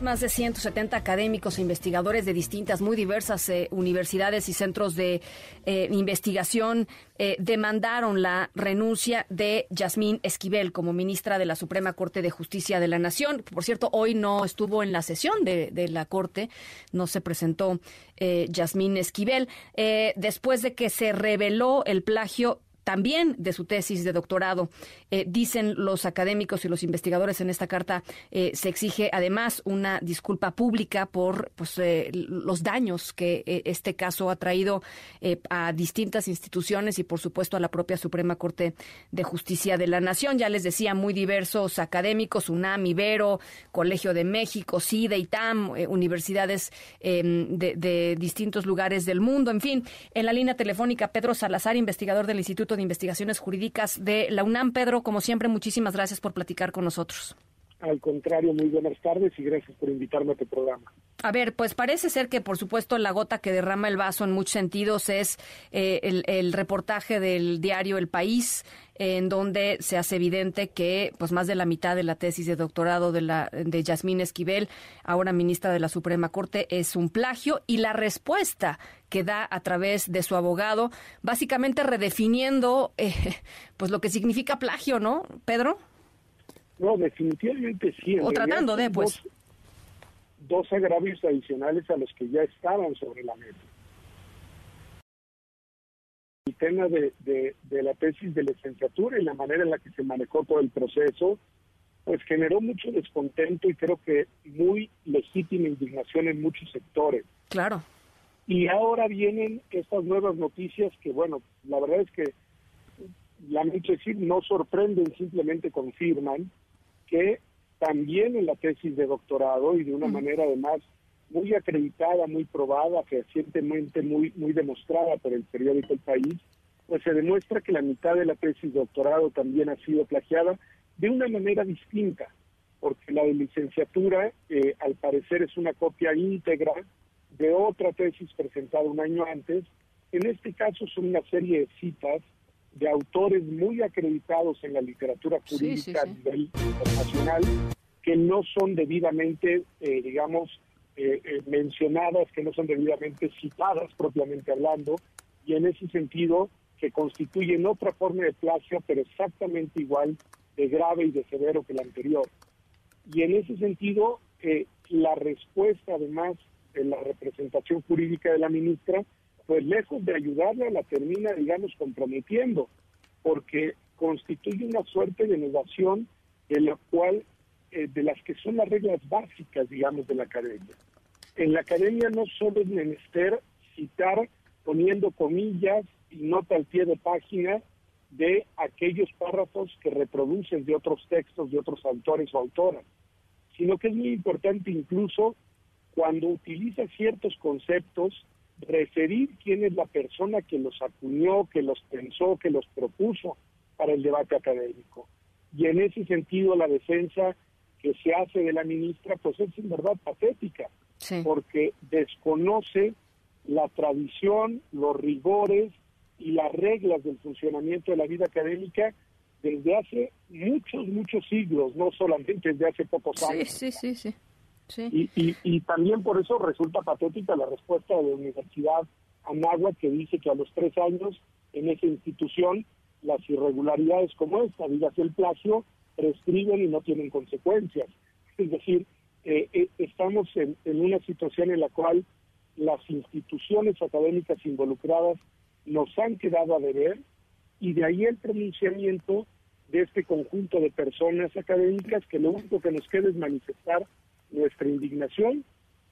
Más de 170 académicos e investigadores de distintas, muy diversas eh, universidades y centros de eh, investigación eh, demandaron la renuncia de Yasmín Esquivel como ministra de la Suprema Corte de Justicia de la Nación. Por cierto, hoy no estuvo en la sesión de, de la Corte, no se presentó Yasmín Esquivel. después de que se reveló el plagio también de su tesis de doctorado. Eh, dicen los académicos y los investigadores en esta carta, eh, se exige además una disculpa pública por pues, eh, los daños que este caso ha traído a distintas instituciones y, por supuesto, a la propia Suprema Corte de Justicia de la Nación. Ya les decía, muy diversos académicos, UNAM, Ibero, Colegio de México, CIDE, ITAM, universidades em, de, de distintos lugares del mundo. En fin, en la línea telefónica, Pedro Salazar, investigador del Instituto de Investigaciones Jurídicas de la UNAM. Pedro, como siempre, muchísimas gracias por platicar con nosotros. Al contrario, muy buenas tardes y gracias por invitarme a tu programa. A ver, pues parece ser que, por supuesto, la gota que derrama el vaso en muchos sentidos es eh, el, reportaje del diario El País, en donde se hace evidente que, pues, más de la mitad de la tesis de doctorado de la de Yasmín Esquivel, ahora ministra de la Suprema Corte, es un plagio y la respuesta que da a través de su abogado, básicamente redefiniendo, eh, pues, lo que significa plagio, ¿no, Pedro? No, definitivamente sí. o tratando de, pues. Dos, agravios adicionales a los que ya estaban sobre la mesa. Tema de, de, la tesis de licenciatura y la manera en la que se manejó todo el proceso, pues generó mucho descontento y creo que muy legítima indignación en muchos sectores. Claro. Y ahora vienen estas nuevas noticias que, bueno, la verdad es que, lamento decir, no sorprenden, simplemente confirman que también en la tesis de doctorado y de una manera además muy acreditada, muy probada, recientemente muy, muy demostrada por el periódico El País, pues se demuestra que la mitad de la tesis de doctorado también ha sido plagiada de una manera distinta, porque la de licenciatura eh, al parecer es una copia íntegra de otra tesis presentada un año antes. En este caso son una serie de citas de autores muy acreditados en la literatura jurídica a nivel internacional que no son debidamente, eh, digamos, eh, eh, mencionadas, que no son debidamente citadas propiamente hablando, y en ese sentido que constituyen otra forma de plagio, pero exactamente igual de grave y de severo que la anterior. Y en ese sentido, la respuesta, además, de la representación jurídica de la ministra pues lejos de ayudarla, la termina, digamos, comprometiendo, porque constituye una suerte de negación de la cual, eh, de las que son las reglas básicas, digamos, de la academia. En la academia no solo es menester citar poniendo comillas y nota al pie de página de aquellos párrafos que reproducen de otros textos de otros autores o autoras, sino que es muy importante incluso cuando utiliza ciertos conceptos referir quién es la persona que los acuñó, que los pensó, que los propuso para el debate académico. Y en ese sentido la defensa que se hace de la ministra pues es en verdad patética, porque desconoce la tradición, los rigores y las reglas del funcionamiento de la vida académica desde hace muchos, muchos siglos, no solamente desde hace pocos años. Sí, sí, sí, sí. Y, y, también por eso resulta patética la respuesta de la Universidad Anáhuac que dice que a los tres años en esa institución las irregularidades como esta, dígase el plagio, prescriben y no tienen consecuencias. Es decir, eh, eh, estamos en, en una situación en la cual las instituciones académicas involucradas nos han quedado a deber y de ahí el pronunciamiento de este conjunto de personas académicas que lo único que nos queda es manifestar nuestra indignación,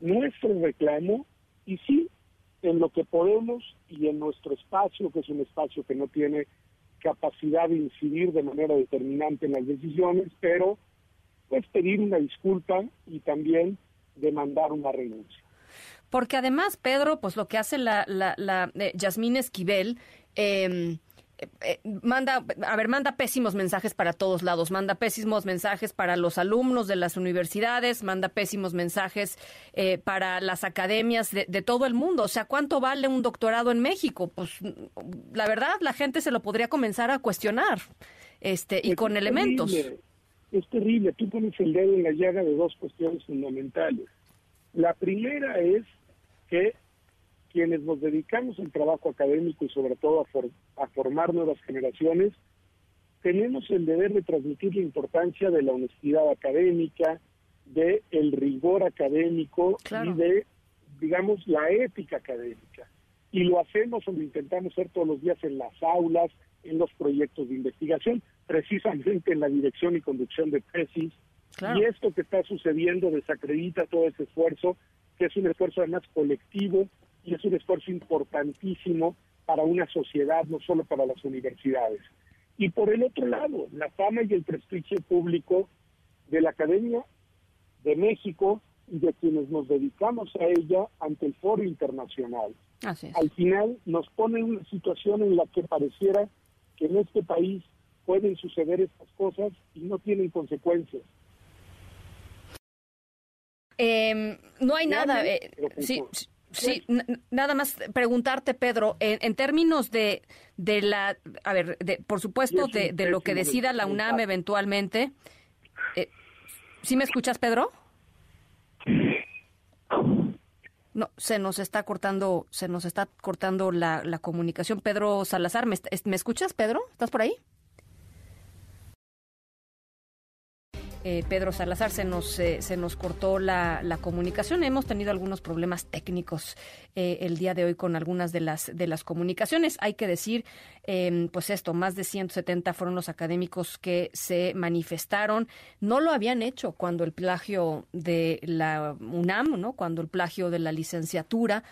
nuestro reclamo y sí, en lo que podemos y en nuestro espacio, que es un espacio que no tiene capacidad de incidir de manera determinante en las decisiones, pero pues pedir una disculpa y también demandar una renuncia. Porque además, Pedro, pues lo que hace la, la, la eh, Yasmín Esquivel, eh, eh, manda, a ver, manda pésimos mensajes para todos lados, manda pésimos mensajes para los alumnos de las universidades, manda pésimos mensajes eh, para las academias de, todo el mundo. O sea, ¿cuánto vale un doctorado en México? Pues la verdad, la gente se lo podría comenzar a cuestionar, este, y con elementos. Es terrible. Tú pones el dedo en la llaga de dos cuestiones fundamentales. La primera es que quienes nos dedicamos al trabajo académico y sobre todo a, formar nuevas generaciones, tenemos el deber de transmitir la importancia de la honestidad académica, de el rigor académico y de, digamos, la ética académica. Y lo hacemos o lo intentamos hacer todos los días en las aulas, en los proyectos de investigación, precisamente en la dirección y conducción de tesis. Y esto que está sucediendo desacredita todo ese esfuerzo, que es un esfuerzo además colectivo y es un esfuerzo importantísimo para una sociedad, no solo para las universidades. Y por el otro lado, la fama y el prestigio público de la Academia de México y de quienes nos dedicamos a ella ante el foro internacional. Al final nos pone en una situación en la que pareciera que en este país pueden suceder estas cosas y no tienen consecuencias. Em, no hay nada. Eh, sí, Sí, nada más preguntarte, Pedro, en, términos de, de la, a ver, de, por supuesto, de, de, lo que decida la UNAM eventualmente. Eh, ¿Sí me escuchas, Pedro? No, se nos está cortando, se nos está cortando la, la comunicación. Pedro Salazar, ¿me, ¿me escuchas, Pedro? ¿Estás por ahí? Eh, Pedro Salazar se nos, eh, se nos cortó la, comunicación. Hemos tenido algunos problemas técnicos eh, el día de hoy con algunas de las, de las comunicaciones. Hay que decir, em, pues esto, más de 170 fueron los académicos que se manifestaron. No lo habían hecho cuando el plagio de la UNAM, ¿no? cuando el plagio de la licenciatura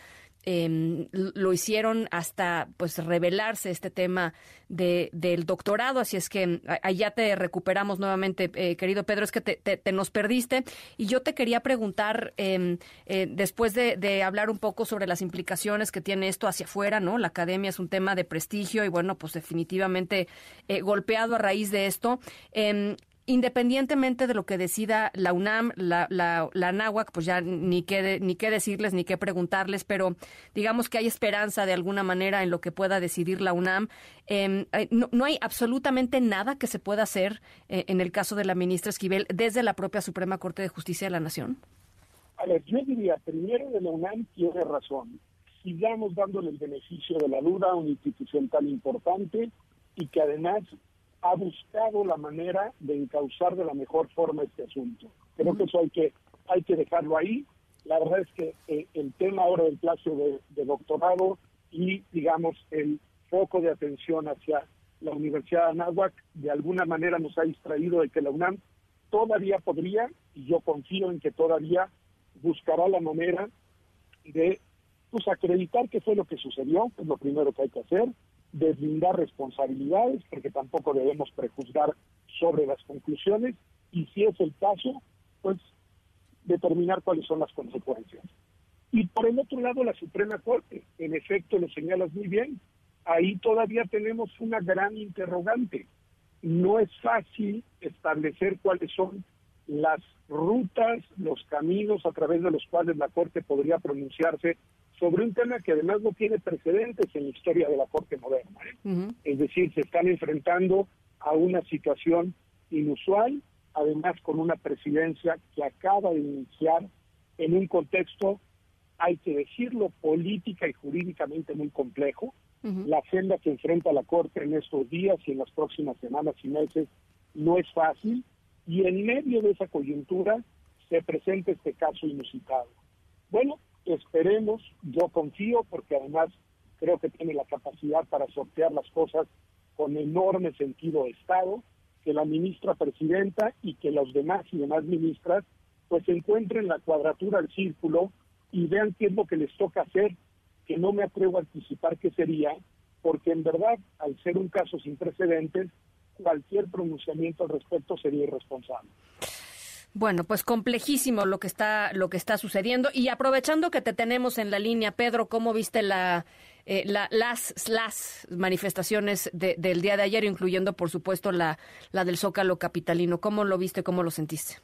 eh, lo hicieron hasta pues revelarse este tema de, del doctorado, así es que allá te recuperamos nuevamente, eh, querido Pedro, es que te, nos perdiste y yo te quería preguntar, em, eh, después de, de, hablar un poco sobre las implicaciones que tiene esto hacia afuera, ¿no? La academia es un tema de prestigio y bueno, pues definitivamente eh, golpeado a raíz de esto. Independientemente de lo que decida la UNAM, la, la, NAWAC, pues ya ni qué, ni qué decirles, ni qué preguntarles, pero digamos que hay esperanza de alguna manera en lo que pueda decidir la UNAM. Em, eh, no, hay absolutamente nada que se pueda hacer eh, en el caso de la ministra Esquivel desde la propia Suprema Corte de Justicia de la Nación. A yo diría, primero la UNAM tiene razón. Sigamos dándole el beneficio de la duda a una institución tan importante y que además ha buscado la manera de encauzar de la mejor forma este asunto. Creo que eso hay que, hay que dejarlo ahí. La verdad es que eh, el tema ahora del plazo de, doctorado y, digamos, el foco de atención hacia la Universidad de Anáhuac de alguna manera nos ha distraído de que la UNAM todavía podría, y yo confío en que todavía buscará la manera de pues acreditar qué fue lo que sucedió, que es lo primero que hay que hacer, deslindar responsabilidades, porque tampoco debemos prejuzgar sobre las conclusiones, y si es el caso, pues determinar cuáles son las consecuencias. Y por el otro lado, la Suprema Corte, en efecto, lo señalas muy bien, ahí todavía tenemos una gran interrogante. No es fácil establecer cuáles son las rutas, los caminos a través de los cuales la Corte podría pronunciarse sobre un tema que además no tiene precedentes en la historia de la Corte moderna. ¿eh? Es decir, se están enfrentando a una situación inusual, además con una presidencia que acaba de iniciar en un contexto, hay que decirlo, política y jurídicamente muy complejo. La senda que enfrenta la Corte en estos días y en las próximas semanas y meses no es fácil y en medio de esa coyuntura se presenta este caso inusitado. Bueno, Esperemos, yo confío, porque además creo que tiene la capacidad para sortear las cosas con enorme sentido de Estado, que la ministra presidenta y que los demás y demás ministras pues encuentren la cuadratura del círculo y vean qué es lo que les toca hacer, que no me atrevo a anticipar qué sería, porque en verdad, al ser un caso sin precedentes, cualquier pronunciamiento al respecto sería irresponsable. Bueno, pues complejísimo lo que está lo que está sucediendo y aprovechando que te tenemos en la línea, Pedro, ¿cómo viste la, eh, las las manifestaciones del día de ayer, incluyendo por supuesto la la del Zócalo capitalino? ¿Cómo lo viste? ¿Cómo lo sentiste?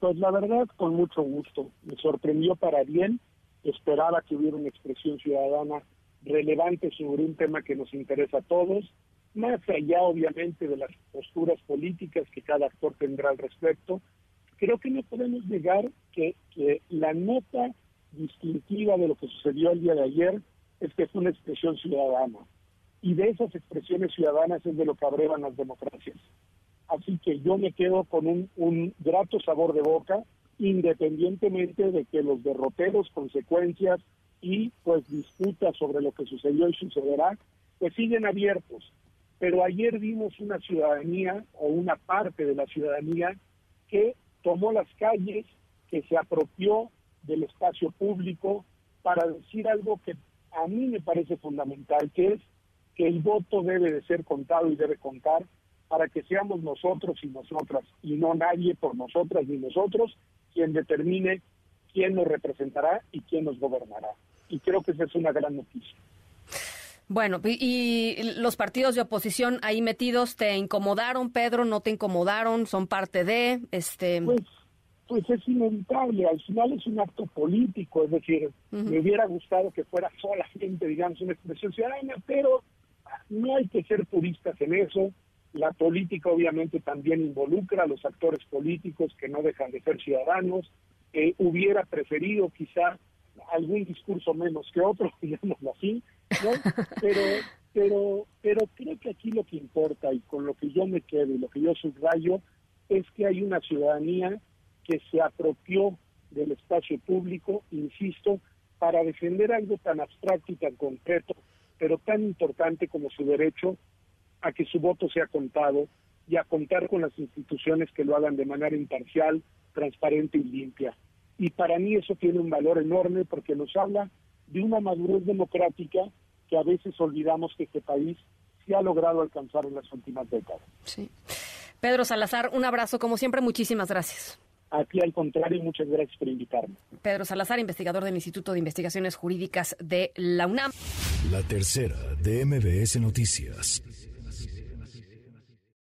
Pues la verdad, con mucho gusto. Me sorprendió para bien. Esperaba que hubiera una expresión ciudadana relevante sobre un tema que nos interesa a todos, más allá obviamente de las posturas políticas que cada actor tendrá al respecto creo que no podemos negar que, la nota distintiva de lo que sucedió el día de ayer es que es una expresión ciudadana. Y de esas expresiones ciudadanas es de lo que abrevan las democracias. Así que yo me quedo con un, un grato sabor de boca, independientemente de que los derroteros, consecuencias y pues disputas sobre lo que sucedió y sucederá, pues siguen abiertos. Pero ayer vimos una ciudadanía o una parte de la ciudadanía que tomó las calles, que se apropió del espacio público para decir algo que a mí me parece fundamental, que es que el voto debe de ser contado y debe contar para que seamos nosotros y nosotras, y no nadie por nosotras ni nosotros, quien determine quién nos representará y quién nos gobernará. Y creo que esa es una gran noticia. Bueno, y, los partidos de oposición ahí metidos, ¿te incomodaron, Pedro? ¿No te incomodaron? ¿Son parte de...? este Pues, pues es inevitable, al final es un acto político, es decir, me hubiera gustado que fuera solamente, digamos, una expresión ciudadana, pero no hay que ser puristas en eso. La política obviamente también involucra a los actores políticos que no dejan de ser ciudadanos. Eh, hubiera preferido quizá algún discurso menos que otro, digámoslo así, ¿no? Pero, pero, pero creo que aquí lo que importa y con lo que yo me quedo y lo que yo subrayo es que hay una ciudadanía que se apropió del espacio público, insisto, para defender algo tan abstracto y tan concreto, pero tan importante como su derecho a que su voto sea contado y a contar con las instituciones que lo hagan de manera imparcial, transparente y limpia. Y para mí eso tiene un valor enorme porque nos habla de una madurez democrática que a veces olvidamos que este país se ha logrado alcanzar en las últimas décadas. Sí. Pedro Salazar, un abrazo, como siempre, muchísimas gracias. Aquí al contrario, muchas gracias por invitarme. Pedro Salazar, investigador del Instituto de Investigaciones Jurídicas de la UNAM. La tercera de MBS Noticias.